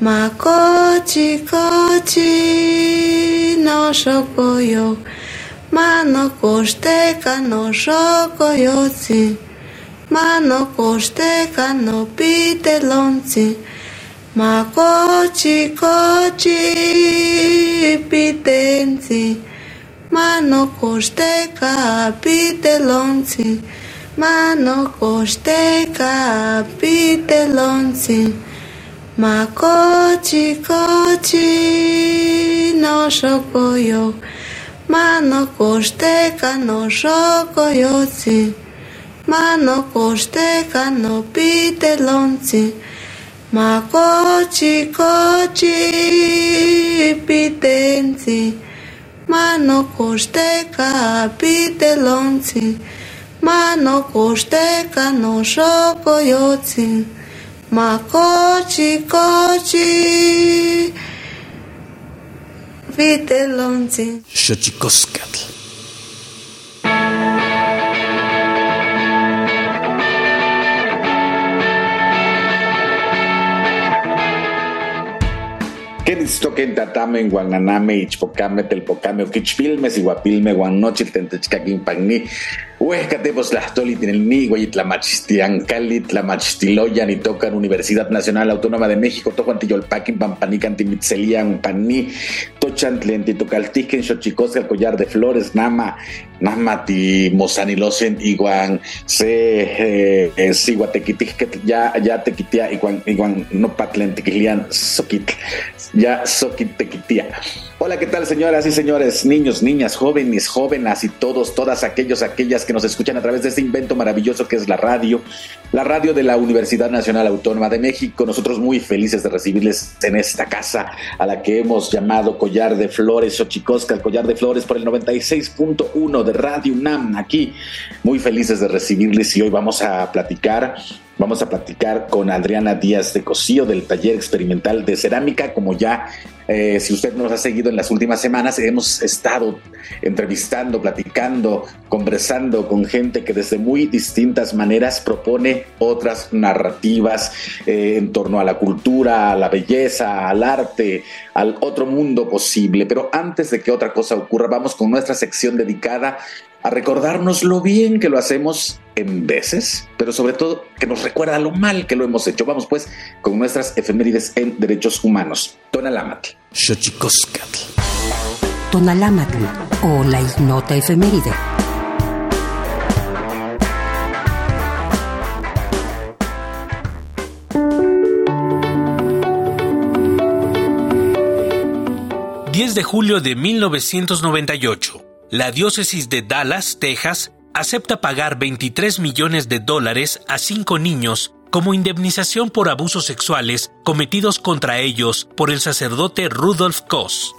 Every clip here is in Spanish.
まこちこちのしょこよまのこしてかのしょこよちまのこしてかのぴてろんちまこちこちぴてんちまのこしてかぴてろんちまのこしてかぴてろんち Makochi kochi no shokoyo Mano kosteka no shokoyotsi Mano kosteka no pitelonsi Makochi kochi pitensi Mano kosteka pitelonsi Mano kosteka no shokoyotsi Makochi kochi Vitelonzi Xochicoscatl ¿Qué distoquen tatame en guananame, ichpocame, telpocame, oquichpilmes, iguapilme, guanochil, tentechcaquín, pagni, Huescatepos Tlastoli, Tinelni, Guayitlamachtian, Cali, Tlamachtiloyan y tocan Universidad Nacional Autónoma de México, Tojuantillolpaquin, Pampanican, Timitzelian, Paní, Tochantlen, Titocaltiquen, Xochicosca, el collar de flores, Nama, Namati, Mozanilosen, Iguan, Se, eh, Siguatequitic, ya, ya tequitia, Iguan, Iguan, no patlen, Tequilian, Soquit, ya Soquitequitia. Hola, ¿qué tal, señoras y señores, niños, niñas, jóvenes, jóvenes y todos, todas aquellos, aquellas que nos escuchan a través de este invento maravilloso que es la radio, la radio de la Universidad Nacional Autónoma de México. Nosotros muy felices de recibirles en esta casa a la que hemos llamado Collar de Flores, Xochicosca, el Collar de Flores por el 96.1 de Radio UNAM, aquí. Muy felices de recibirles y hoy vamos a platicar Vamos a platicar con Adriana Díaz de Cosío del taller experimental de cerámica. Como ya, eh, si usted nos ha seguido en las últimas semanas, hemos estado entrevistando, platicando, conversando con gente que desde muy distintas maneras propone otras narrativas eh, en torno a la cultura, a la belleza, al arte, al otro mundo posible. Pero antes de que otra cosa ocurra, vamos con nuestra sección dedicada a recordarnos lo bien que lo hacemos en veces, pero sobre todo que nos recuerda lo mal que lo hemos hecho. Vamos pues con nuestras efemérides en derechos humanos. Tonalámatl. Xochicoscatl. Tonalámatl o la ignota efeméride. ...10 de julio de 1998 la diócesis de Dallas, Texas, acepta pagar 23 millones de dólares a cinco niños como indemnización por abusos sexuales cometidos contra ellos por el sacerdote Rudolf Koss.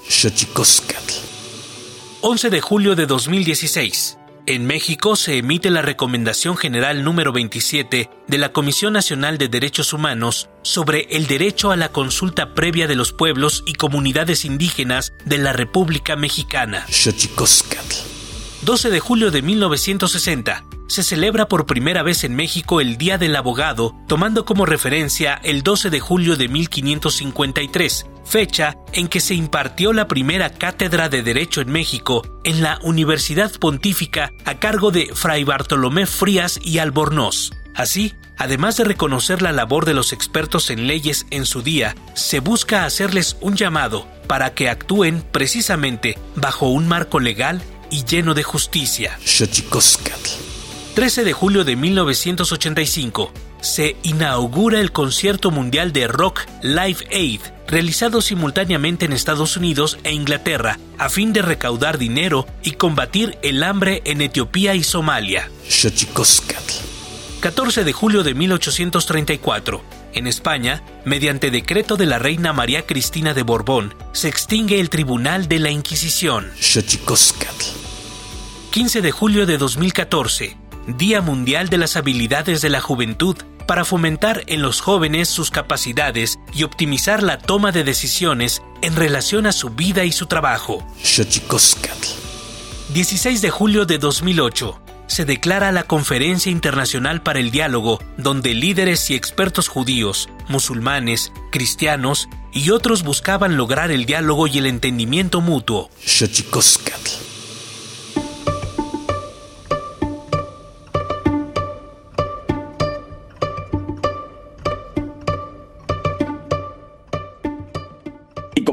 11 de julio de 2016. En México se emite la Recomendación General número 27 de la Comisión Nacional de Derechos Humanos sobre el derecho a la consulta previa de los pueblos y comunidades indígenas de la República Mexicana. 12 de julio de 1960 se celebra por primera vez en México el Día del Abogado, tomando como referencia el 12 de julio de 1553, fecha en que se impartió la primera cátedra de Derecho en México en la Universidad Pontífica a cargo de Fray Bartolomé Frías y Albornoz. Así, además de reconocer la labor de los expertos en leyes en su día, se busca hacerles un llamado para que actúen precisamente bajo un marco legal y lleno de justicia. 13 de julio de 1985 se inaugura el concierto mundial de rock Live Aid, realizado simultáneamente en Estados Unidos e Inglaterra, a fin de recaudar dinero y combatir el hambre en Etiopía y Somalia. 14 de julio de 1834. En España, mediante decreto de la reina María Cristina de Borbón, se extingue el Tribunal de la Inquisición. 15 de julio de 2014. Día Mundial de las Habilidades de la Juventud para fomentar en los jóvenes sus capacidades y optimizar la toma de decisiones en relación a su vida y su trabajo. 16 de julio de 2008 se declara la Conferencia Internacional para el Diálogo, donde líderes y expertos judíos, musulmanes, cristianos y otros buscaban lograr el diálogo y el entendimiento mutuo.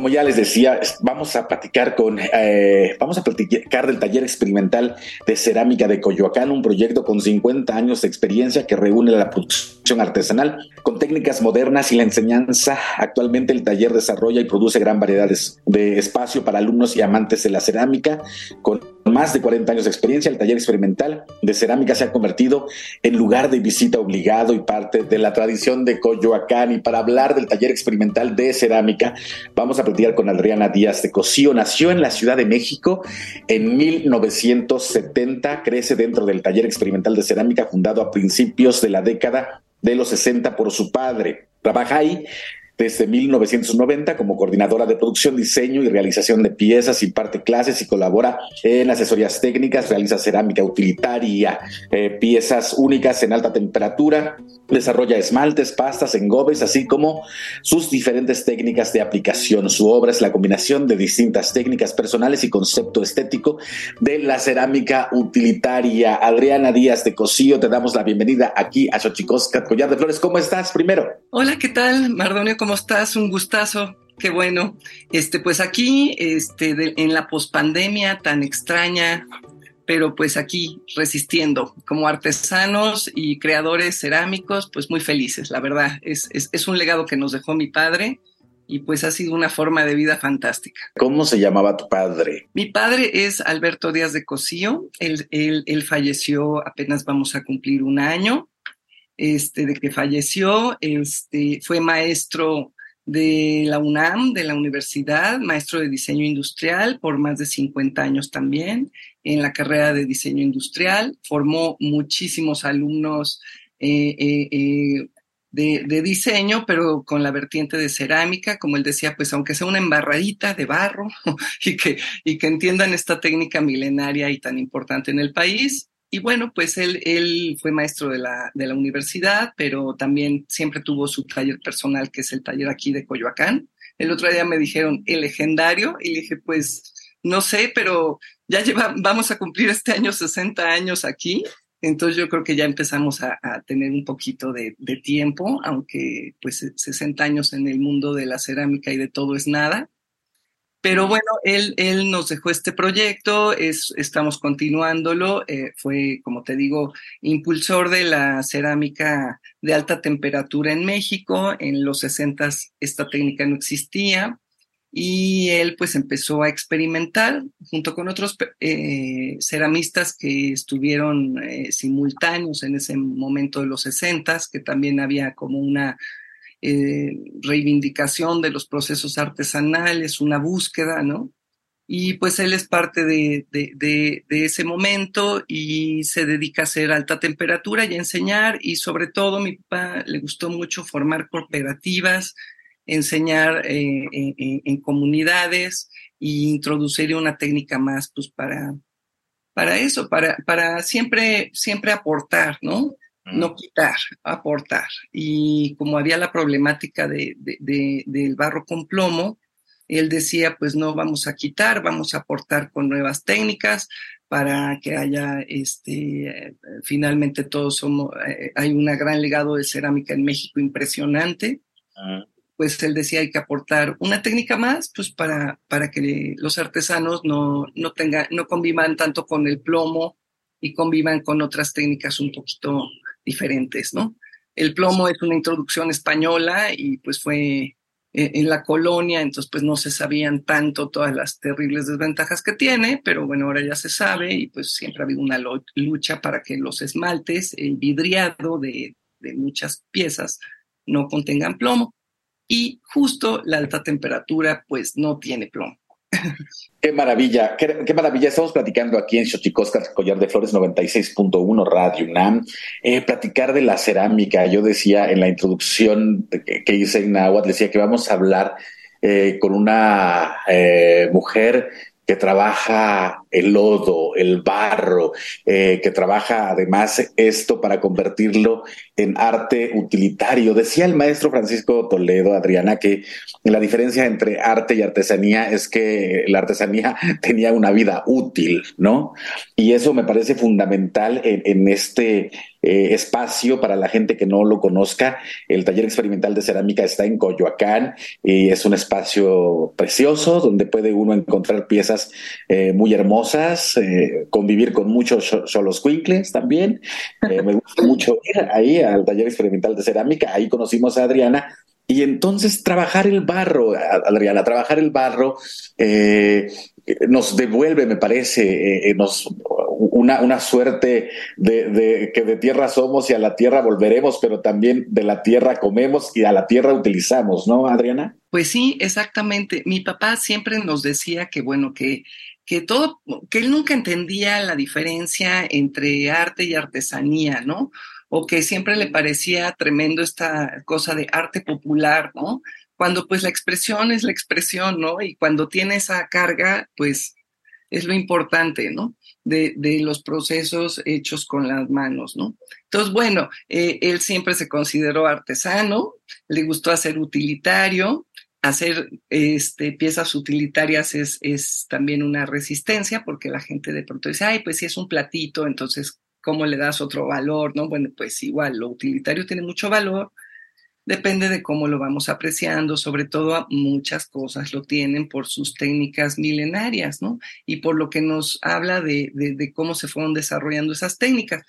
Ya les decía, vamos a platicar con, eh, vamos a platicar del taller experimental de cerámica de Coyoacán, un proyecto con 50 años de experiencia que reúne la producción artesanal con técnicas modernas y la enseñanza. Actualmente el taller desarrolla y produce gran variedad de espacio para alumnos y amantes de la cerámica con más de 40 años de experiencia, el taller experimental de cerámica se ha convertido en lugar de visita obligado y parte de la tradición de Coyoacán. Y para hablar del taller experimental de cerámica, vamos a platicar con Adriana Díaz de Cosío. Nació en la Ciudad de México en 1970, crece dentro del taller experimental de cerámica fundado a principios de la década de los 60 por su padre. Trabaja ahí desde 1990 como coordinadora de producción, diseño y realización de piezas, imparte clases y colabora en asesorías técnicas, realiza cerámica utilitaria, eh, piezas únicas en alta temperatura, desarrolla esmaltes, pastas, engobes, así como sus diferentes técnicas de aplicación. Su obra es la combinación de distintas técnicas personales y concepto estético de la cerámica utilitaria. Adriana Díaz de Cosío, te damos la bienvenida aquí a Xochicoscat Collar de Flores. ¿Cómo estás primero? Hola, ¿qué tal, Mardonio? ¿Cómo estás? Un gustazo. Qué bueno. Este, pues aquí, este, en la pospandemia tan extraña, pero pues aquí resistiendo como artesanos y creadores cerámicos, pues muy felices, la verdad. Es, es, un legado que nos dejó mi padre y pues ha sido una forma de vida fantástica. ¿Cómo se llamaba tu padre? Mi padre es Alberto Díaz de Cosío. Él, él, él falleció, apenas vamos a cumplir un año este, de que falleció, este, fue maestro de la UNAM, de la universidad, maestro de diseño industrial por más de 50 años también en la carrera de diseño industrial, formó muchísimos alumnos eh, eh, eh, de, de, diseño, pero con la vertiente de cerámica, como él decía, pues aunque sea una embarradita de barro y que, y que entiendan esta técnica milenaria y tan importante en el país, y bueno, pues él, él fue maestro de la, de la universidad, pero también siempre tuvo su taller personal, que es el taller aquí de Coyoacán. El otro día me dijeron el legendario y le dije, pues no sé, pero ya lleva, vamos a cumplir este año 60 años aquí. Entonces yo creo que ya empezamos a, a tener un poquito de, de, tiempo, aunque pues 60 años en el mundo de la cerámica y de todo es nada. Pero bueno, él, él nos dejó este proyecto, es, estamos continuándolo, eh, fue, como te digo, impulsor de la cerámica de alta temperatura en México, en los 60 esta técnica no existía, y él pues empezó a experimentar junto con otros eh, ceramistas que estuvieron eh, simultáneos en ese momento de los 60, que también había como una eh, reivindicación de los procesos artesanales, una búsqueda, ¿no? Y pues él es parte de, de, ese momento y se dedica a hacer alta temperatura y a enseñar y sobre todo mi papá le gustó mucho formar cooperativas, enseñar eh, en, comunidades e introducir una técnica más pues para, para eso, para, para siempre, siempre aportar, ¿no? No quitar, aportar. Y como había la problemática de, del barro con plomo, él decía, pues no vamos a quitar, vamos a aportar con nuevas técnicas para que haya, este, finalmente todos somos, eh, hay un gran legado de cerámica en México impresionante. pues él decía hay que aportar una técnica más, pues para, para que los artesanos no, no, tengan, no convivan tanto con el plomo y convivan con otras técnicas un poquito diferentes, ¿no? El plomo es una introducción española y pues fue eh, en la colonia, entonces pues no se sabían tanto todas las terribles desventajas que tiene, pero bueno, ahora ya se sabe y pues siempre ha habido una lucha para que los esmaltes, el vidriado de, de muchas piezas no contengan plomo y justo la alta temperatura pues no tiene plomo. Qué maravilla, qué, maravilla. Estamos platicando aquí en Xochicosca, Collar de Flores 96.1 Radio UNAM. Eh, platicar de la cerámica. Yo decía en la introducción que, hice en Nahuatl, decía que vamos a hablar eh, con una eh, mujer que trabaja el lodo, el barro, eh, que trabaja además esto para convertirlo en arte utilitario. Decía el maestro Francisco Toledo, Adriana, que la diferencia entre arte y artesanía es que la artesanía tenía una vida útil, ¿no? Y eso me parece fundamental en este eh, espacio para la gente que no lo conozca. El taller experimental de cerámica está en Coyoacán y es un espacio precioso donde puede uno encontrar piezas eh, muy hermosas, eh, convivir con muchos solos quincles también. me gusta mucho ir ahí al taller experimental de cerámica. Ahí conocimos a Adriana y entonces trabajar el barro, Adriana, trabajar el barro nos devuelve, me parece, nos una, una suerte de, que de tierra somos y a la tierra volveremos, pero también de la tierra comemos y a la tierra utilizamos, ¿no, Adriana? Pues sí, exactamente. Mi papá siempre nos decía que, bueno, que, que todo, que él nunca entendía la diferencia entre arte y artesanía, ¿no? O que siempre le parecía tremendo esta cosa de arte popular, ¿no? Cuando pues la expresión es la expresión, ¿no? Y cuando tiene esa carga, pues es lo importante, ¿no? De, de, los procesos hechos con las manos, ¿no? Entonces, bueno, eh, él siempre se consideró artesano, le gustó hacer utilitario, hacer este, piezas utilitarias es, es también una resistencia, porque la gente de pronto dice, ay, pues si es un platito, entonces, ¿cómo le das otro valor, no? Bueno, pues igual, lo utilitario tiene mucho valor, Depende de cómo lo vamos apreciando, sobre todo muchas cosas lo tienen por sus técnicas milenarias, ¿no? Y por lo que nos habla de, de, cómo se fueron desarrollando esas técnicas.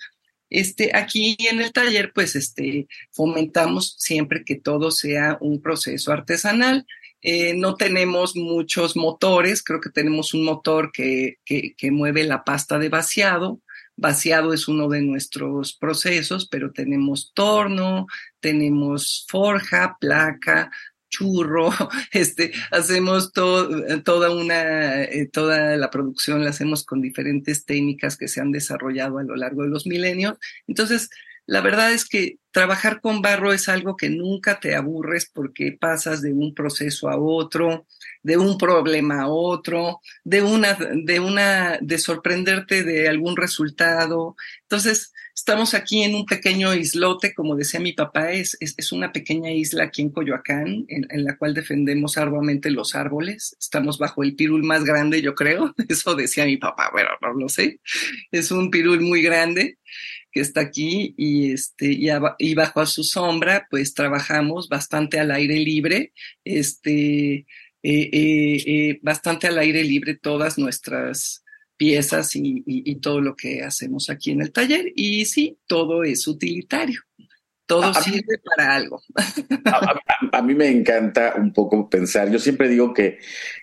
Este, aquí en el taller, pues, este, fomentamos siempre que todo sea un proceso artesanal. Eh, no tenemos muchos motores, creo que tenemos un motor que, que, que mueve la pasta de vaciado, Vaciado es uno de nuestros procesos, pero tenemos torno, tenemos forja, placa, churro, este, hacemos toda una, eh, toda la producción la hacemos con diferentes técnicas que se han desarrollado a lo largo de los milenios. Entonces, la verdad es que trabajar con barro es algo que nunca te aburres porque pasas de un proceso a otro, de un problema a otro, de una, de una, de sorprenderte de algún resultado. Entonces, estamos aquí en un pequeño islote, como decía mi papá, es, es, una pequeña isla aquí en Coyoacán, en, en, la cual defendemos arduamente los árboles. Estamos bajo el pirul más grande, yo creo. Eso decía mi papá, pero no lo sé. Es un pirul muy grande que está aquí y, este, y, bajo a su sombra, pues trabajamos bastante al aire libre, este, eh, eh, eh, bastante al aire libre todas nuestras piezas y, todo lo que hacemos aquí en el taller. Y sí, todo es utilitario. Todo sirve para algo. A, mí me encanta un poco pensar. Yo siempre digo que,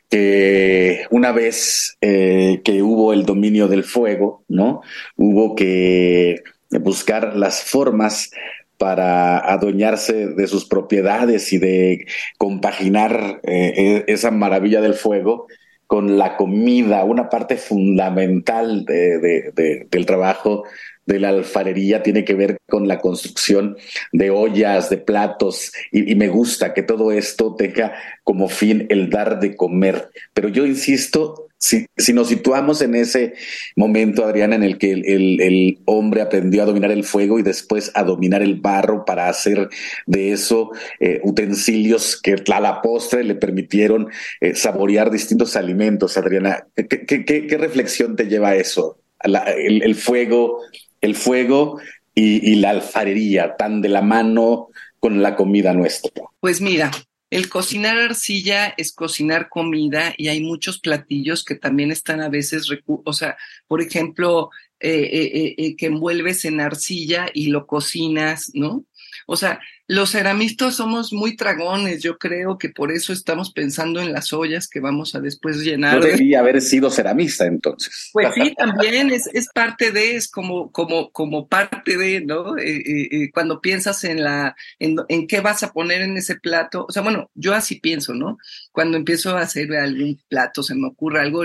que una vez que hubo el dominio del fuego, ¿no? Hubo que buscar las formas para adueñarse de sus propiedades y de compaginar eh, e-, esa maravilla del fuego con la comida, una parte fundamental del trabajo de la alfarería tiene que ver con la construcción de ollas, de platos, y, me gusta que todo esto tenga como fin el dar de comer. Pero yo insisto, si, nos situamos en ese momento, Adriana, en el que el, hombre aprendió a dominar el fuego y después a dominar el barro para hacer de eso eh, utensilios que a la postre le permitieron eh, saborear distintos alimentos, Adriana, ¿qué, reflexión te lleva a eso? el, fuego, el fuego y, y la alfarería, tan de la mano con la comida nuestra. Pues mira, el cocinar arcilla es cocinar comida y hay muchos platillos que también están a veces, o sea, por ejemplo, eh, eh, eh, que envuelves en arcilla y lo cocinas, ¿no? O sea, los ceramistas somos muy tragones, yo creo que por eso estamos pensando en las ollas que vamos a después llenar. Yo debía haber sido ceramista entonces. Pues sí, también es, es parte de, es como, como, como parte de, ¿no? Eh, eh, eh, cuando piensas en la, en, en, qué vas a poner en ese plato, o sea, bueno, yo así pienso, ¿no? Cuando empiezo a hacer algún plato, se me ocurre algo,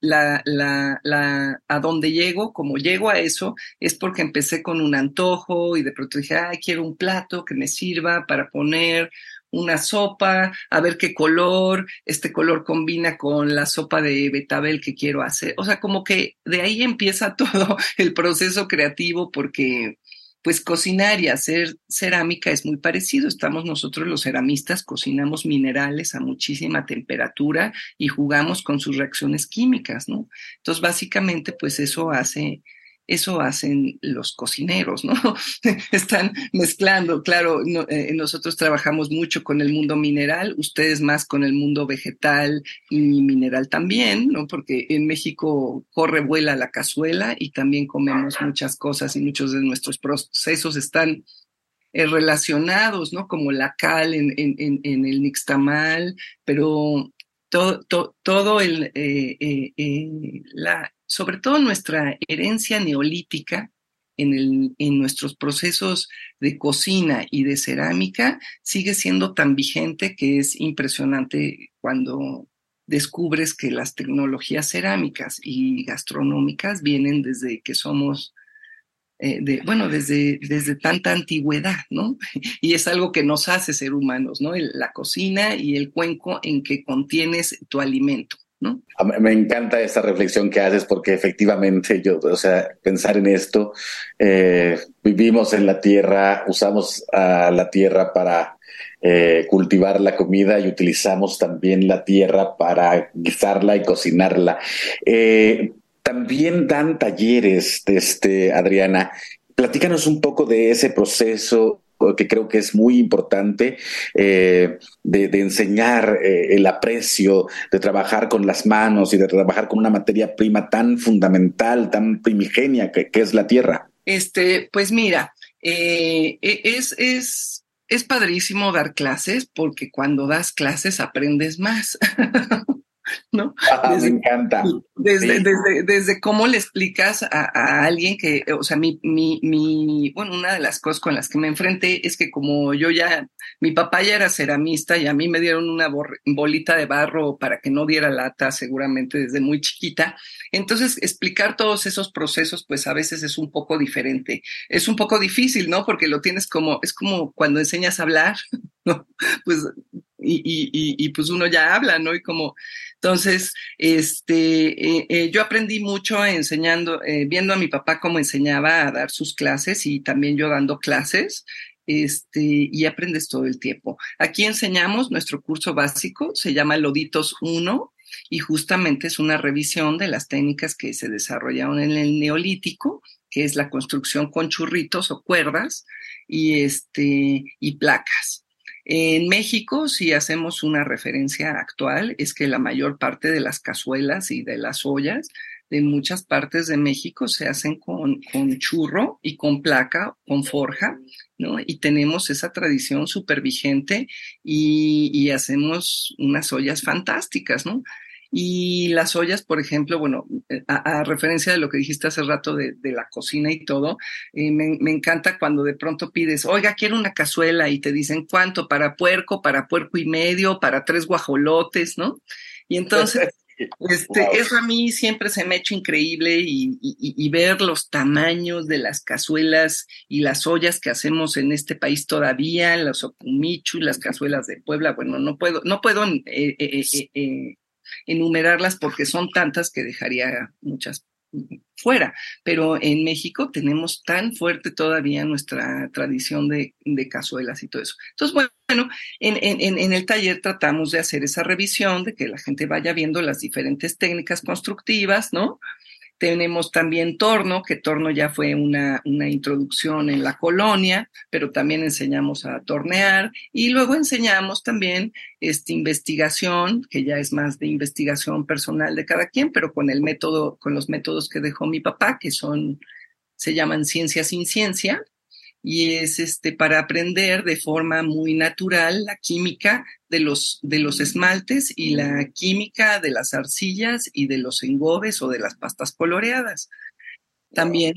la, la, la, a dónde llego, como llego a eso, es porque empecé con un antojo y de pronto dije, ay, quiero un plato que me sirva para poner una sopa, a ver qué color, este color combina con la sopa de betabel que quiero hacer. O sea, como que de ahí empieza todo el proceso creativo porque pues cocinar y hacer cerámica es muy parecido. Estamos nosotros los ceramistas, cocinamos minerales a muchísima temperatura y jugamos con sus reacciones químicas, ¿no? Entonces, básicamente, pues eso hace eso hacen los cocineros, ¿no? Están mezclando, claro, eh, nosotros trabajamos mucho con el mundo mineral, ustedes más con el mundo vegetal y mineral también, ¿no? Porque en México corre, vuela la cazuela y también comemos muchas cosas y muchos de nuestros procesos están eh, relacionados, ¿no? Como la cal en, en, en el nixtamal, pero todo, todo el, eh, la, sobre todo nuestra herencia neolítica en, el, en nuestros procesos de cocina y de cerámica sigue siendo tan vigente que es impresionante cuando descubres que las tecnologías cerámicas y gastronómicas vienen desde que somos, eh, de, bueno, desde, desde tanta antigüedad, ¿no? Y es algo que nos hace ser humanos, ¿no? la cocina y el cuenco en que contienes tu alimento. Me encanta esta reflexión que haces porque efectivamente yo, o sea, pensar en esto, eh, vivimos en la tierra, usamos la tierra para eh, cultivar la comida y utilizamos también la tierra para guisarla y cocinarla. Eh, también dan talleres, este, Adriana. Platícanos un poco de ese proceso que creo que es muy importante eh, de, enseñar eh, el aprecio, de trabajar con las manos y de trabajar con una materia prima tan fundamental, tan primigenia que, es la tierra. Este, pues mira, eh, e, es, es, es padrísimo dar clases porque cuando das clases aprendes más. ¿no? Ah, me encanta. Desde, desde, desde, cómo le explicas a, alguien que, o sea, mi, mi, mi, bueno, una de las cosas con las que me enfrenté es que como yo ya, mi papá ya era ceramista y a mí me dieron una bolita de barro para que no diera lata seguramente desde muy chiquita, entonces explicar todos esos procesos pues a veces es un poco diferente. Es un poco difícil, ¿no? Porque lo tienes como, es como cuando enseñas a hablar, ¿no? Pues y, y, y, pues uno ya habla, ¿no? Y como, entonces, este, eh, eh, yo aprendí mucho enseñando, eh, viendo a mi papá cómo enseñaba a dar sus clases y también yo dando clases, este, y aprendes todo el tiempo. Aquí enseñamos nuestro curso básico, se llama Loditos 1, y justamente es una revisión de las técnicas que se desarrollaron en el neolítico, que es la construcción con churritos o cuerdas y, este, y placas. En México, si hacemos una referencia actual, es que la mayor parte de las cazuelas y de las ollas de muchas partes de México se hacen con, con churro y con placa, con forja, ¿no? Y tenemos esa tradición súper vigente y, y, hacemos unas ollas fantásticas, ¿no? Y las ollas, por ejemplo, bueno, eh, a, referencia de lo que dijiste hace rato de, la cocina y todo, eh, me, me, encanta cuando de pronto pides, oiga, quiero una cazuela y te dicen cuánto, para puerco, para puerco y medio, para tres guajolotes, ¿no? Y entonces, este, eso a mí siempre se me ha hecho increíble y, y, ver los tamaños de las cazuelas y las ollas que hacemos en este país todavía, los opumichu, las cazuelas de Puebla, bueno, no puedo, no puedo eh, eh, enumerarlas porque son tantas que dejaría muchas fuera, pero en México tenemos tan fuerte todavía nuestra tradición de, cazuelas y todo eso. Entonces, bueno, en, en, en, el taller tratamos de hacer esa revisión, de que la gente vaya viendo las diferentes técnicas constructivas, ¿no? Tenemos también torno, que torno ya fue una, una introducción en la colonia, pero también enseñamos a tornear y luego enseñamos también este, investigación, que ya es más de investigación personal de cada quien, pero con el método, con los métodos que dejó mi papá, que son, se llaman ciencia sin ciencia, y es este para aprender de forma muy natural la química de los, de los esmaltes y la química de las arcillas y de los engobes o de las pastas coloreadas. También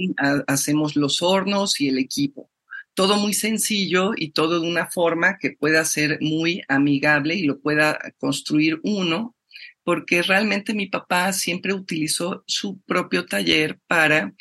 hacemos los hornos y el equipo. Todo muy sencillo y todo de una forma que pueda ser muy amigable y lo pueda construir uno, porque realmente mi papá siempre utilizó su propio taller para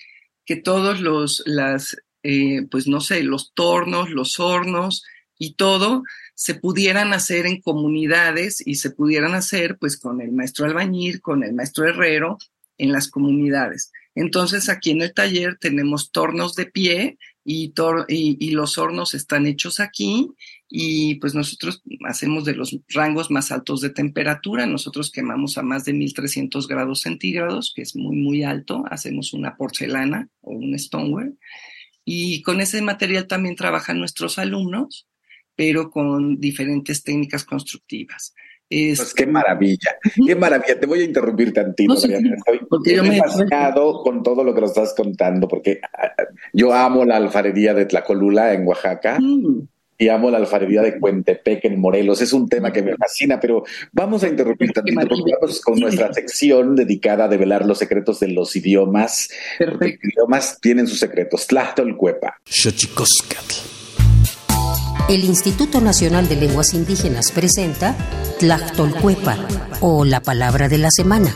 que todos los, las, eh, pues no sé, los tornos, los hornos y todo se pudieran hacer en comunidades y se pudieran hacer pues con el maestro albañil, con el maestro herrero en las comunidades. Entonces aquí en el taller tenemos tornos de pie y, y, los hornos están hechos aquí y pues nosotros hacemos de los rangos más altos de temperatura. Nosotros quemamos a más de 1300 grados centígrados, que es muy, muy alto. Hacemos una porcelana o un stoneware y con ese material también trabajan nuestros alumnos, pero con diferentes técnicas constructivas. Pues qué maravilla, qué maravilla. Te voy a interrumpir tantito, Mariana. Estoy, yo me fascinado con todo lo que nos estás contando, porque ah, yo amo la alfarería de Tlacolula en Oaxaca. Mm y amo la alfarería de Cuentepec en Morelos. Es un tema que me fascina, pero vamos a interrumpir tantito vamos con nuestra sección dedicada a develar los secretos de los idiomas. Los idiomas tienen sus secretos. Tlachtolcuepa. El Instituto Nacional de Lenguas Indígenas presenta Tlachtolcuepa o la palabra de la semana.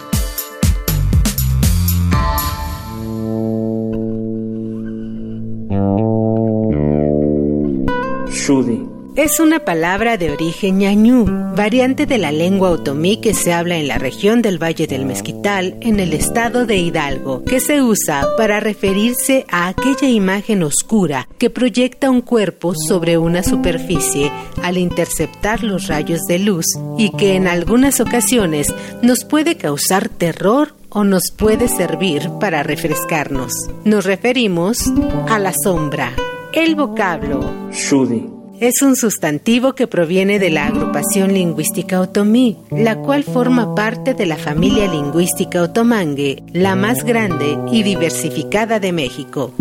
Es una palabra de origen ñañú, variante de la lengua otomí que se habla en la región del Valle del Mezquital, en el estado de Hidalgo, que se usa para referirse a aquella imagen oscura que proyecta un cuerpo sobre una superficie al interceptar los rayos de luz y que en algunas ocasiones nos puede causar terror o nos puede servir para refrescarnos. Nos referimos a la sombra. El vocablo Shudi es un sustantivo que proviene de la agrupación lingüística otomí, la cual forma parte de la familia lingüística otomangue, la más grande y diversificada de México.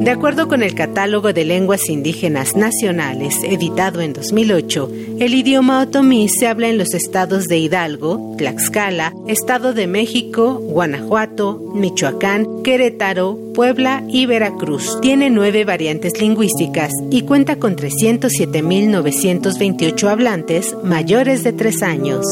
De acuerdo con el Catálogo de Lenguas Indígenas Nacionales, editado en 2008, el idioma otomí se habla en los estados de Hidalgo, Tlaxcala, Estado de México, Guanajuato, Michoacán, Querétaro, Puebla y Veracruz. Tiene nueve variantes lingüísticas y cuenta con 307.928 hablantes mayores de tres años.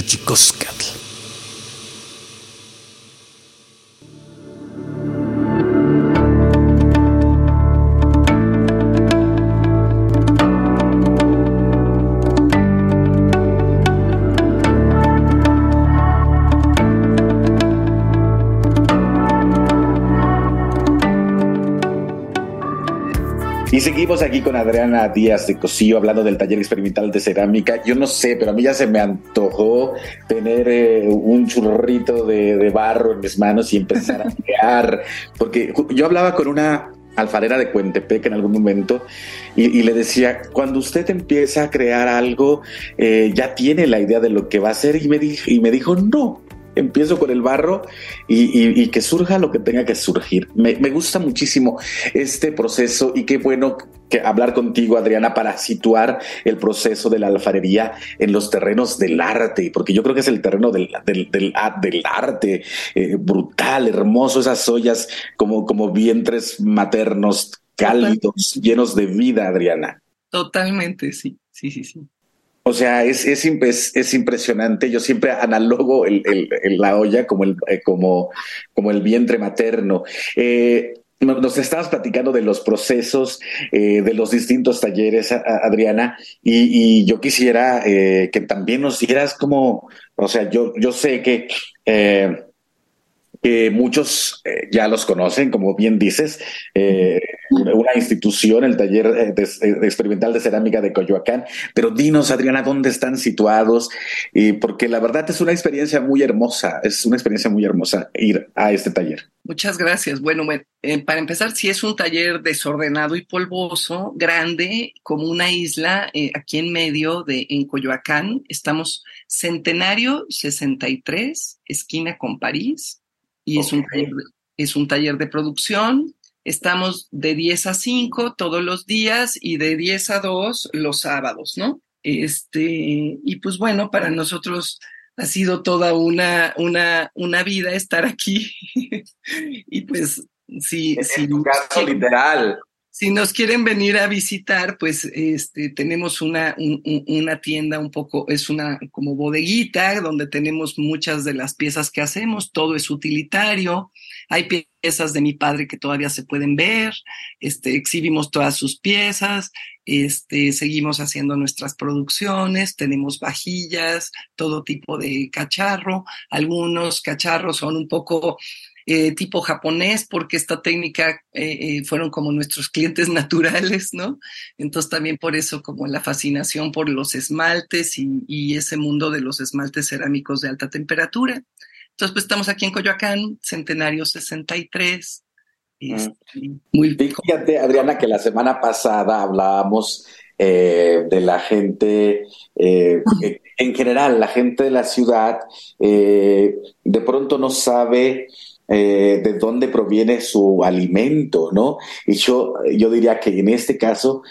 Y seguimos aquí con Adriana Díaz de Cosío hablando del taller experimental de cerámica. Yo no sé, pero a mí ya se me antojó tener eh, un churrito de, barro en mis manos y empezar a crear, porque yo hablaba con una alfarera de Cuentepec en algún momento y, le decía, cuando usted empieza a crear algo, eh, ya tiene la idea de lo que va a hacer y me, y me dijo, no, empiezo con el barro y, que surja lo que tenga que surgir. Me, gusta muchísimo este proceso y qué bueno que hablar contigo, Adriana, para situar el proceso de la alfarería en los terrenos del arte, porque yo creo que es el terreno del, del, del, arte eh, brutal, hermoso, esas ollas como, como vientres maternos cálidos, llenos de vida, Adriana. Totalmente, sí, sí, sí, sí. O sea, es, es, es, impresionante. Yo siempre analogo la olla como el, eh, como, como el vientre materno. Eh, nos estabas platicando de los procesos eh, de los distintos talleres, Adriana, y, yo quisiera que también nos dieras como, o sea, yo, yo sé que que muchos ya los conocen, como bien dices, una institución, el taller eh, experimental de cerámica de Coyoacán. Pero dinos, Adriana, dónde están situados, y porque la verdad es una experiencia muy hermosa, es una experiencia muy hermosa ir a este taller. Muchas gracias. Bueno, para empezar, si es un taller desordenado y polvoso, grande, como una isla aquí en medio de en Coyoacán. Estamos Centenario 63, esquina con París y es, un taller, es un taller de producción. Estamos de 10 a 5 todos los días y de 10 a 2 los sábados, ¿no? Este, y pues bueno, para nosotros ha sido toda una, una, una vida estar aquí. y pues sí, sí. literal. Si nos quieren venir a visitar, pues este, tenemos una, una tienda un poco, es una como bodeguita donde tenemos muchas de las piezas que hacemos, todo es utilitario. Hay piezas de mi padre que todavía se pueden ver, este, exhibimos todas sus piezas, este, seguimos haciendo nuestras producciones, tenemos vajillas, todo tipo de cacharro. Algunos cacharros son un poco eh, tipo japonés, porque esta técnica eh, eh, fueron como nuestros clientes naturales, ¿no? Entonces también por eso como la fascinación por los esmaltes y, ese mundo de los esmaltes cerámicos de alta temperatura. Entonces pues estamos aquí en Coyoacán, Centenario 63. Mm. Este, muy Fíjate, Adriana, que la semana pasada hablábamos de la gente, en general, la gente de la ciudad de pronto no sabe eh, de dónde proviene su alimento, ¿no? Y yo, yo diría que en este caso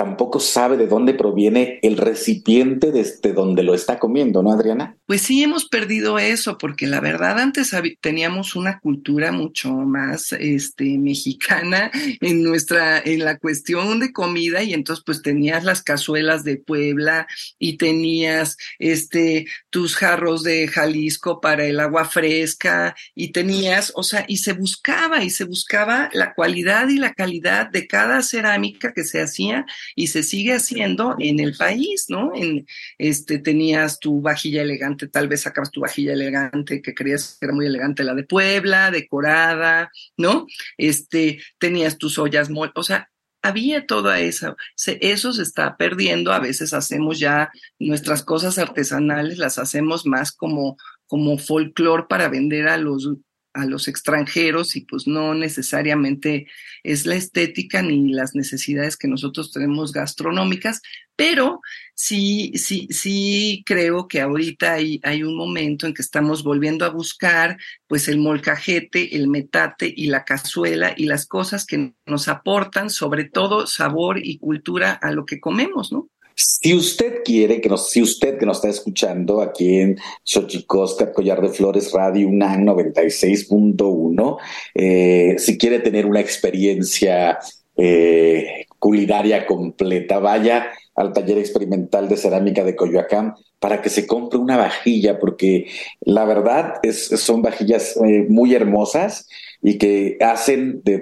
tampoco sabe de dónde proviene el recipiente desde donde lo está comiendo, ¿no, Adriana? Pues sí, hemos perdido eso, porque la verdad antes teníamos una cultura mucho más este, mexicana en nuestra, en la cuestión de comida, y entonces pues tenías las cazuelas de Puebla y tenías este, tus jarros de Jalisco para el agua fresca, y tenías, o sea, y se buscaba, y se buscaba la cualidad y la calidad de cada cerámica que se hacía y se sigue haciendo en el país, ¿no? En, este, tenías tu vajilla elegante, tal vez sacabas tu vajilla elegante que creías que era muy elegante, la de Puebla, decorada, ¿no? Este, tenías tus ollas, o sea, había toda esa, eso se está perdiendo, a veces hacemos ya nuestras cosas artesanales, las hacemos más como, como folclore para vender a los a los extranjeros y pues no necesariamente es la estética ni las necesidades que nosotros tenemos gastronómicas, pero sí, sí, sí creo que ahorita hay, hay un momento en que estamos volviendo a buscar pues el molcajete, el metate y la cazuela y las cosas que nos aportan sobre todo sabor y cultura a lo que comemos, ¿no? Si usted quiere, que nos, si usted que nos está escuchando aquí en Xochicosca, Collar de Flores Radio UNAM 96.1, eh, si quiere tener una experiencia eh, culinaria completa. Vaya al taller experimental de cerámica de Coyoacán para que se compre una vajilla, porque la verdad es, son vajillas eh, muy hermosas y que hacen de,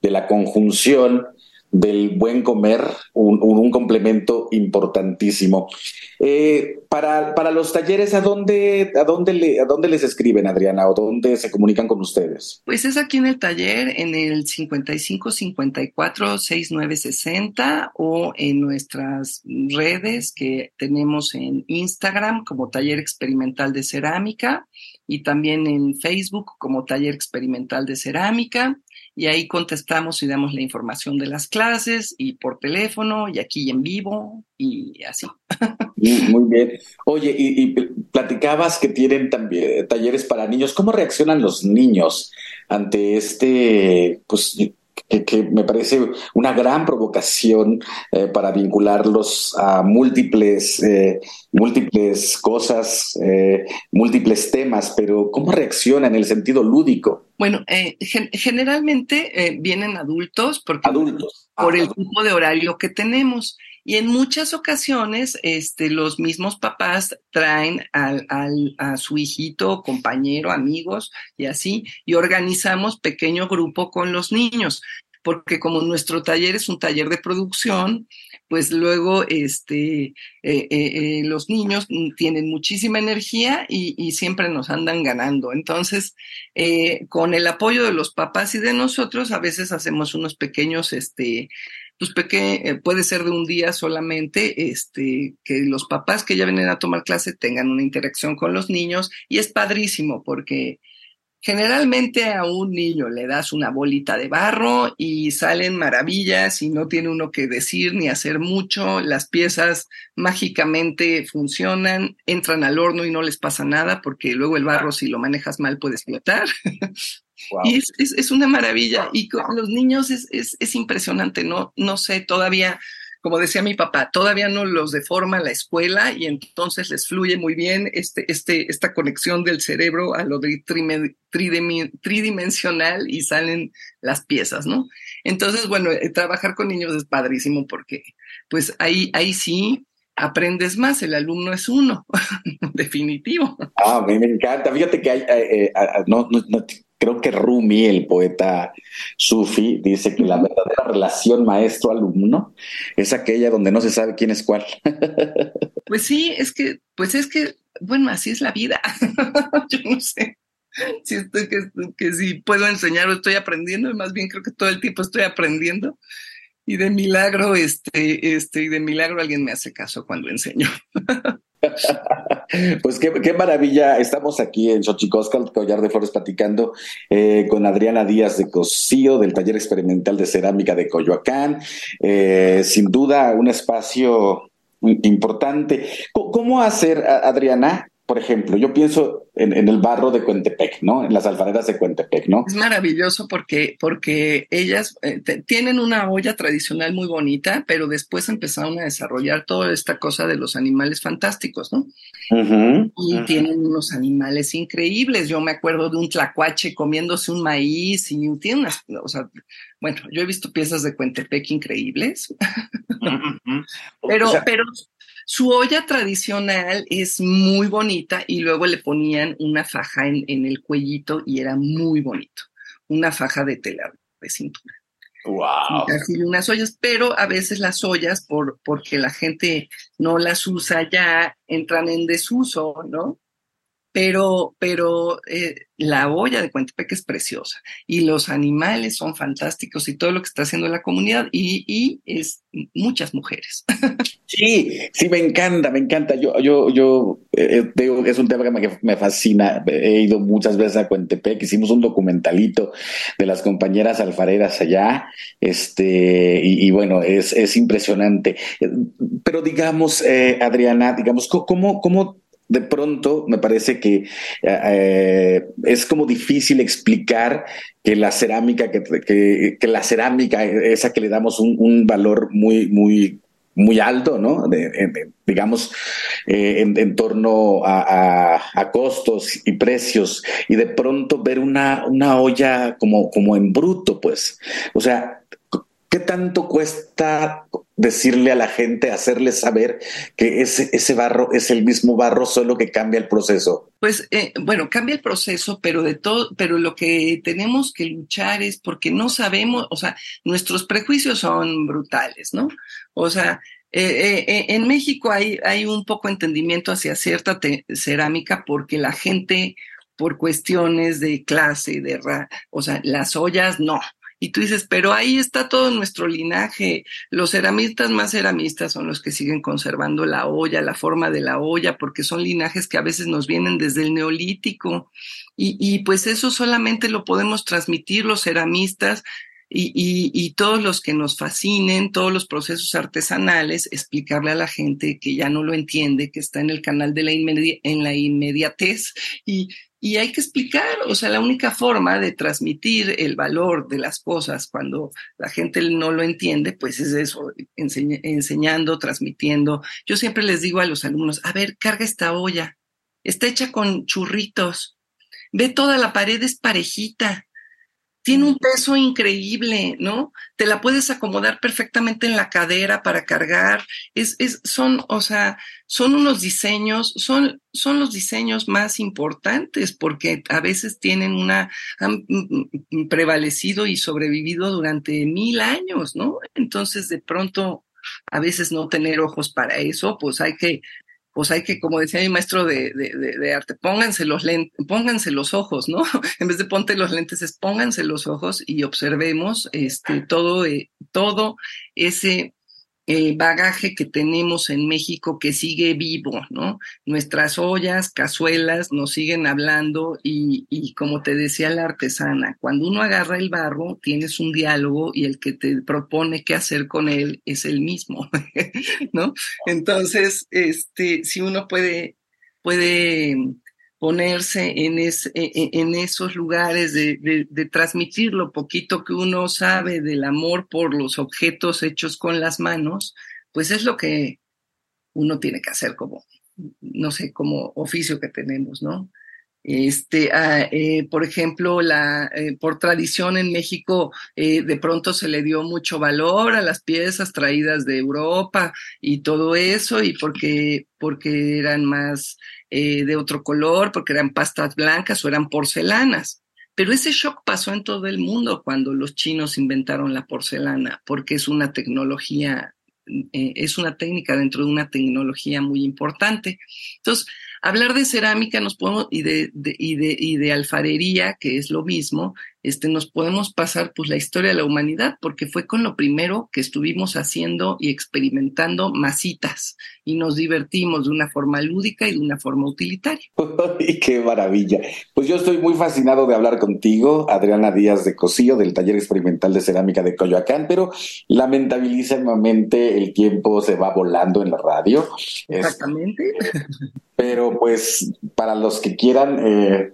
de la conjunción del buen comer, un, complemento importantísimo. Eh, para, para, los talleres, ¿a dónde, a, dónde le, ¿a dónde les escriben, Adriana, o dónde se comunican con ustedes? Pues es aquí en el taller, en el 55 54 6960 o en nuestras redes que tenemos en Instagram como Taller Experimental de Cerámica y también en Facebook como Taller Experimental de Cerámica y ahí contestamos y damos la información de las clases y por teléfono y aquí en vivo y así. Muy bien. Oye, y, platicabas que tienen también talleres para niños. ¿Cómo reaccionan los niños ante este, pues, que, me parece una gran provocación eh, para vincularlos a múltiples, eh, múltiples cosas, eh, múltiples temas, pero ¿cómo reacciona en el sentido lúdico? Bueno, generalmente vienen adultos porque adultos. por el tipo de horario que tenemos. Y en muchas ocasiones, este, los mismos papás traen al, al, a su hijito, compañero, amigos y así, y organizamos pequeño grupo con los niños porque como nuestro taller es un taller de producción, pues luego este, eh, eh, eh, los niños tienen muchísima energía y, y siempre nos andan ganando. Entonces, con el apoyo de los papás y de nosotros, a veces hacemos unos pequeños, este, pues peque puede ser de un día solamente, este, que los papás que ya vienen a tomar clase tengan una interacción con los niños y es padrísimo porque Generalmente a un niño le das una bolita de barro y salen maravillas y no tiene uno que decir ni hacer mucho. Las piezas mágicamente funcionan, entran al horno y no les pasa nada porque luego el barro si lo manejas mal puede explotar. Y es, es, una maravilla. Y con los niños es, es, es impresionante, ¿no? No sé, todavía como decía mi papá, todavía no los deforma la escuela y entonces les fluye muy bien este, este, esta conexión del cerebro a lo de tridimensional y salen las piezas, ¿no? Entonces, bueno, eh, trabajar con niños es padrísimo porque pues ahí, ahí sí aprendes más, el alumno es uno, definitivo. Ah, me, me encanta. Fíjate que hay, eh, eh, no, no, no, creo que Rumi, el poeta sufi, dice que la verdadera relación maestro-alumno es aquella donde no se sabe quién es cuál. Pues sí, es que, pues es que, bueno, así es la vida. Yo no sé si estoy, que, que si puedo enseñar o estoy aprendiendo, más bien creo que todo el tiempo estoy aprendiendo. Y de milagro, este, este, y de milagro alguien me hace caso cuando enseño. Pues qué, maravilla. Estamos aquí en Xochicosca, el collar de flores, platicando eh, con Adriana Díaz de Cosío del Taller Experimental de Cerámica de Coyoacán. Eh, sin duda, un espacio importante. ¿Cómo hacer, Adriana, por ejemplo, yo pienso en, el barro de Cuentepec, ¿no? En las alfareras de Cuentepec, ¿no? Es maravilloso porque, porque ellas eh, tienen una olla tradicional muy bonita, pero después empezaron a desarrollar toda esta cosa de los animales fantásticos, ¿no? y tienen unos animales increíbles. Yo me acuerdo de un tlacuache comiéndose un maíz y tiene unas, o sea, bueno, yo he visto piezas de Cuentepec increíbles, pero, pero su olla tradicional es muy bonita y luego le ponían una faja en, el cuellito y era muy bonito. Una faja de tela de cintura. Wow. Así unas ollas, pero a veces las ollas, por, porque la gente no las usa ya, entran en desuso, ¿no? Pero, pero eh, la olla de Cuentepec es preciosa y los animales son fantásticos y todo lo que está haciendo la comunidad y, y es muchas mujeres. Sí, sí, me encanta, me encanta. Yo, yo, yo eh, digo, es un tema que me, fascina. He ido muchas veces a Cuentepec, hicimos un documentalito de las compañeras alfareras allá, este, y, bueno, es, es impresionante. Pero digamos, eh, Adriana, digamos, ¿cómo, cómo de pronto me parece que eh, es como difícil explicar que la cerámica, que, la cerámica, esa que le damos un, valor muy, muy, muy alto, ¿no? digamos, eh, en, torno a, costos y precios, y de pronto ver una, una olla como, como en bruto, pues. O sea, ¿Qué tanto cuesta decirle a la gente, hacerle saber que ese, ese barro es el mismo barro, solo que cambia el proceso? Pues eh, bueno, cambia el proceso, pero de todo, pero lo que tenemos que luchar es porque no sabemos, o sea, nuestros prejuicios son brutales, ¿no? O sea, eh, eh, en México hay, hay un poco entendimiento hacia cierta cerámica porque la gente, por cuestiones de clase, de ra o sea, las ollas no, y tú dices, pero ahí está todo nuestro linaje. Los ceramistas más ceramistas son los que siguen conservando la olla, la forma de la olla, porque son linajes que a veces nos vienen desde el neolítico. Y, pues eso solamente lo podemos transmitir los ceramistas y, y, y, todos los que nos fascinen, todos los procesos artesanales, explicarle a la gente que ya no lo entiende, que está en el canal de la, inmedi en la inmediatez y, y hay que explicar, o sea, la única forma de transmitir el valor de las cosas cuando la gente no lo entiende, pues es eso, enseñ enseñando, transmitiendo. Yo siempre les digo a los alumnos, a ver, carga esta olla, está hecha con churritos, ve toda la pared es parejita, tiene un peso increíble, ¿no? Te la puedes acomodar perfectamente en la cadera para cargar. Es, es, son, o sea, son unos diseños, son, son los diseños más importantes porque a veces tienen una, han prevalecido y sobrevivido durante mil años, ¿no? Entonces, de pronto, a veces no tener ojos para eso, pues hay que pues hay que, como decía mi maestro de, de, de, arte, pónganse los lentes, pónganse los ojos, ¿no? en vez de ponte los lentes, es pónganse los ojos y observemos este, todo, eh, todo ese el bagaje que tenemos en México que sigue vivo, ¿no? Nuestras ollas, cazuelas nos siguen hablando y, y, como te decía la artesana, cuando uno agarra el barro, tienes un diálogo y el que te propone qué hacer con él es el mismo, ¿no? Entonces, este, si uno puede, puede ponerse en, es, e, e, en esos lugares, de, de, transmitir lo poquito que uno sabe del amor por los objetos hechos con las manos, pues es lo que uno tiene que hacer como, no sé, como oficio que tenemos, ¿no? Este, ah, eh, por ejemplo, la, eh, por tradición en México, eh, de pronto se le dio mucho valor a las piezas traídas de Europa y todo eso, y porque, porque eran más eh, de otro color, porque eran pastas blancas o eran porcelanas. Pero ese shock pasó en todo el mundo cuando los chinos inventaron la porcelana, porque es una tecnología, eh, es una técnica dentro de una tecnología muy importante. Entonces, hablar de cerámica nos podemos, y, de, de, y, de, y de alfarería, que es lo mismo, este, nos podemos pasar pues la historia de la humanidad, porque fue con lo primero que estuvimos haciendo y experimentando masitas y nos divertimos de una forma lúdica y de una forma utilitaria. ¡Y qué maravilla! Pues yo estoy muy fascinado de hablar contigo, Adriana Díaz de Cosío, del Taller Experimental de Cerámica de Coyoacán, pero lamentabilísimamente el tiempo se va volando en la radio. Exactamente. Pero pues para los que quieran... Eh,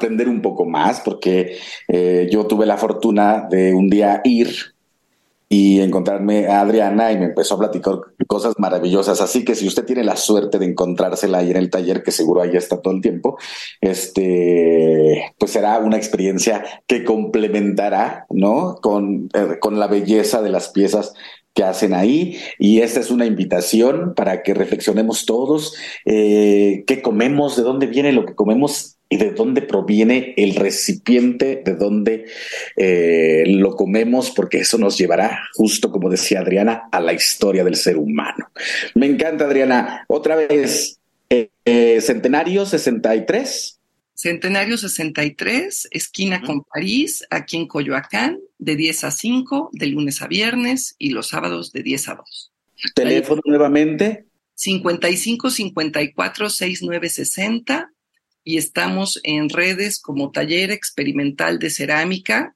aprender un poco más, porque eh, yo tuve la fortuna de un día ir y encontrarme a Adriana y me empezó a platicar cosas maravillosas. Así que si usted tiene la suerte de encontrársela ahí en el taller, que seguro ahí está todo el tiempo, este, pues será una experiencia que complementará, ¿no? Con, eh, con la belleza de las piezas que hacen ahí y esta es una invitación para que reflexionemos todos eh, qué comemos, de dónde viene lo que comemos y de dónde proviene el recipiente, de dónde eh, lo comemos, porque eso nos llevará, justo como decía Adriana, a la historia del ser humano. Me encanta, Adriana. Otra vez, eh, eh, Centenario 63. Centenario 63, esquina con París, aquí en Coyoacán, de 10 a 5, de lunes a viernes y los sábados de 10 a 2. Teléfono nuevamente. 55 54 69 60 y estamos en redes como Taller Experimental de Cerámica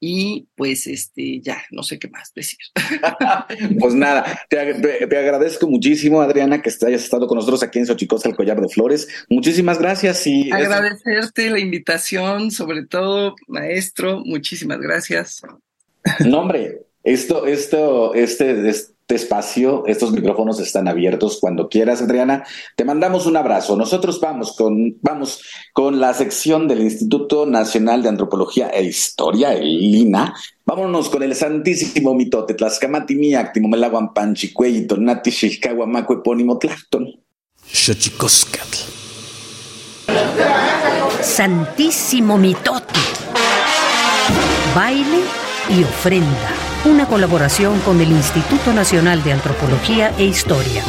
y pues este ya no sé qué más decir. pues nada, te, te, te, agradezco muchísimo Adriana que hayas estado con nosotros aquí en Xochicosa el Collar de Flores. Muchísimas gracias y agradecerte la invitación, sobre todo maestro, muchísimas gracias. No hombre, esto, esto, este, este espacio. Estos micrófonos están abiertos cuando quieras, Adriana. Te mandamos un abrazo. Nosotros vamos con, vamos con la sección del Instituto Nacional de Antropología e Historia, el INA. Vámonos con el santísimo mitote, Tlaxcamati miactimo melaguan panchicueyito, nati macue epónimo tlacton. Santísimo mitote. Baile y ofrenda una colaboración con el Instituto Nacional de Antropología e Historia.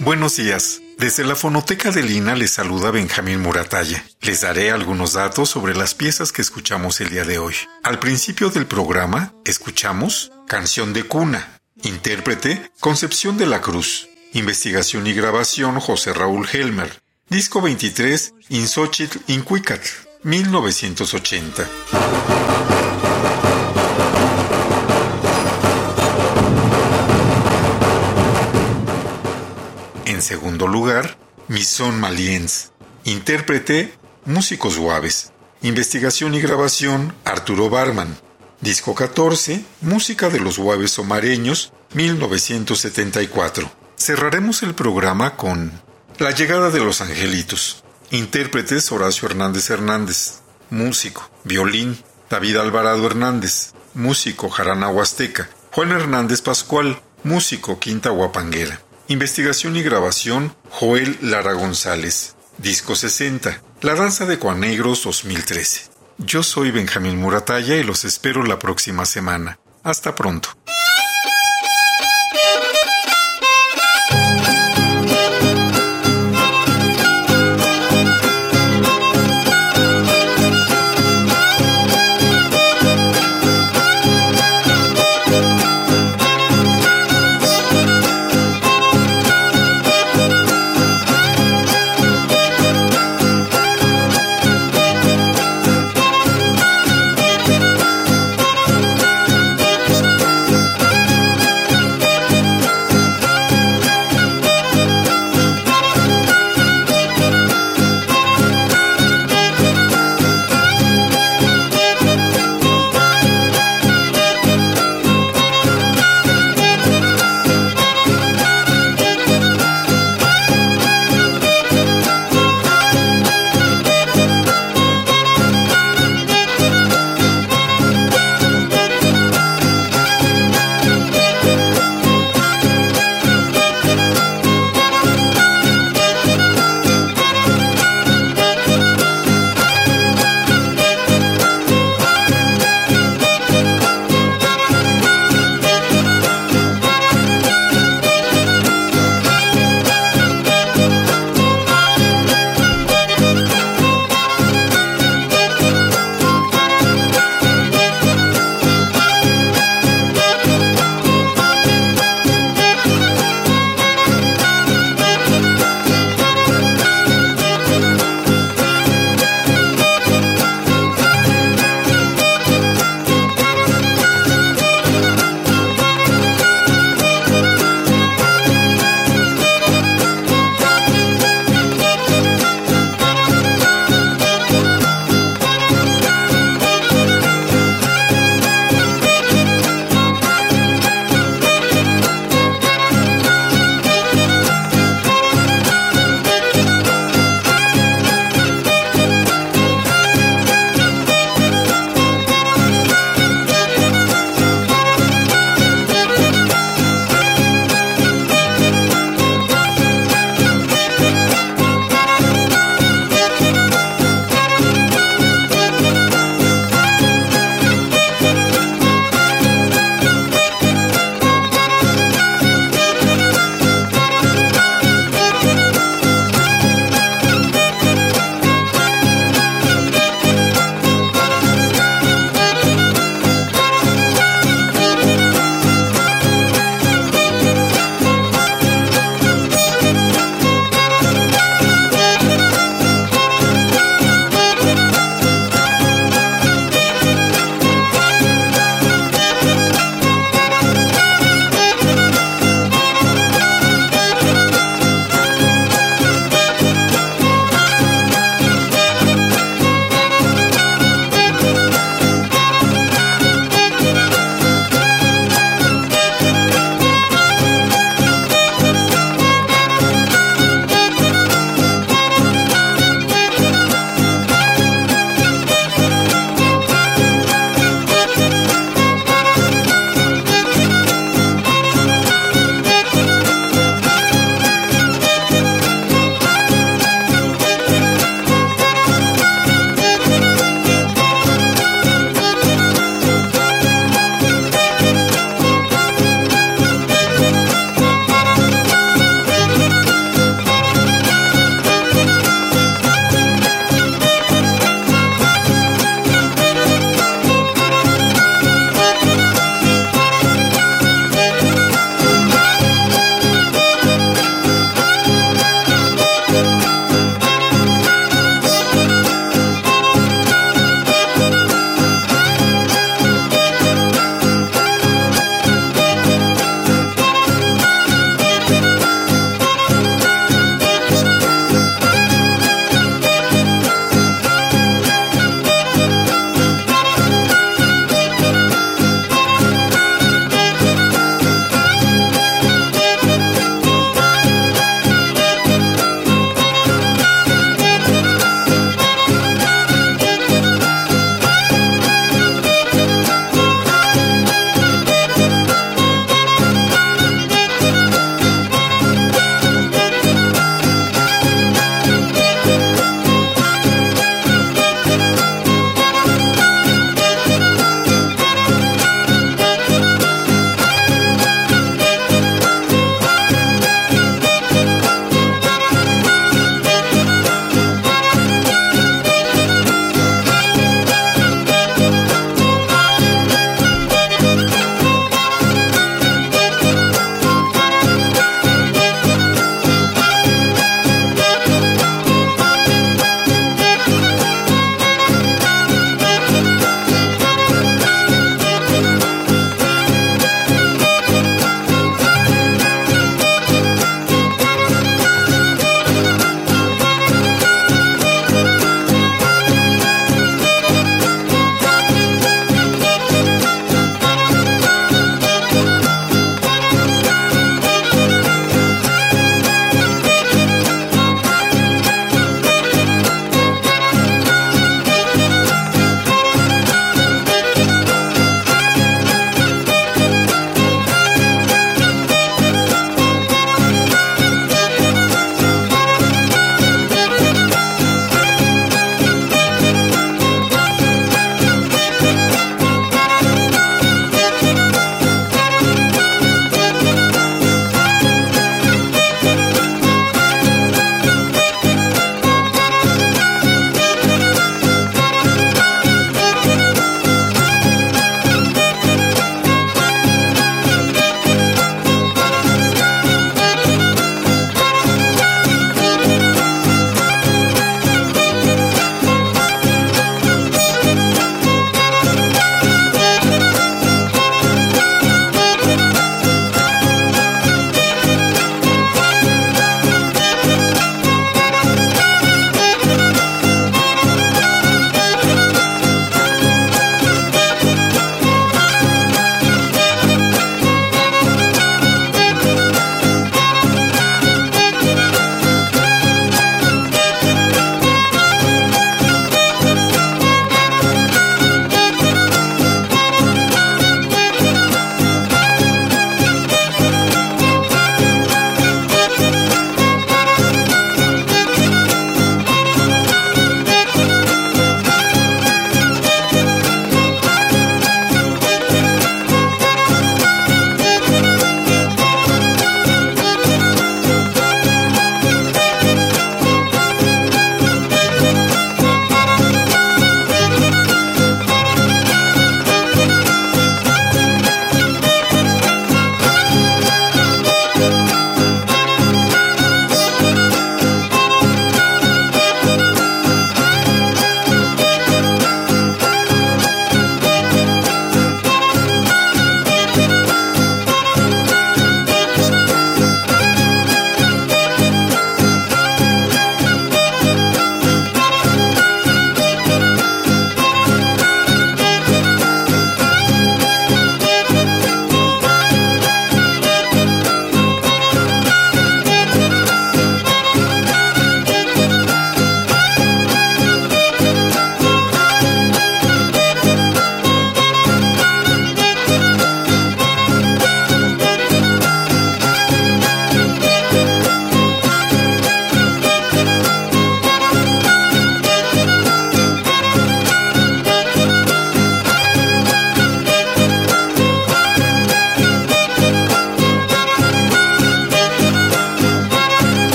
Buenos días. Desde la fonoteca de Lina les saluda Benjamín Muratalla. Les daré algunos datos sobre las piezas que escuchamos el día de hoy. Al principio del programa, escuchamos Canción de Cuna, intérprete Concepción de la Cruz, investigación y grabación José Raúl Helmer, disco 23 Insochitl Incuicatl, 1980. En segundo lugar, Mison Maliens. Intérprete, Músicos Suaves. Investigación y grabación, Arturo Barman. Disco 14, Música de los Suaves Omareños, 1974. Cerraremos el programa con La llegada de los angelitos. Intérpretes Horacio Hernández Hernández. Músico, violín, David Alvarado Hernández. Músico, Jarana Huasteca. Juan Hernández Pascual. Músico, Quinta Huapanguera. Investigación y grabación, Joel Lara González. Disco 60. La danza de Cuanegros 2013. Yo soy Benjamín Muratalla y los espero la próxima semana. Hasta pronto.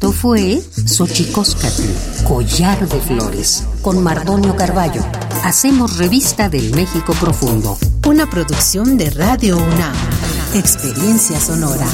Esto fue Xochicóscatl, Collar de Flores, con Mardonio Carballo. Hacemos revista del México Profundo. Una producción de Radio UNAM. Experiencia sonora.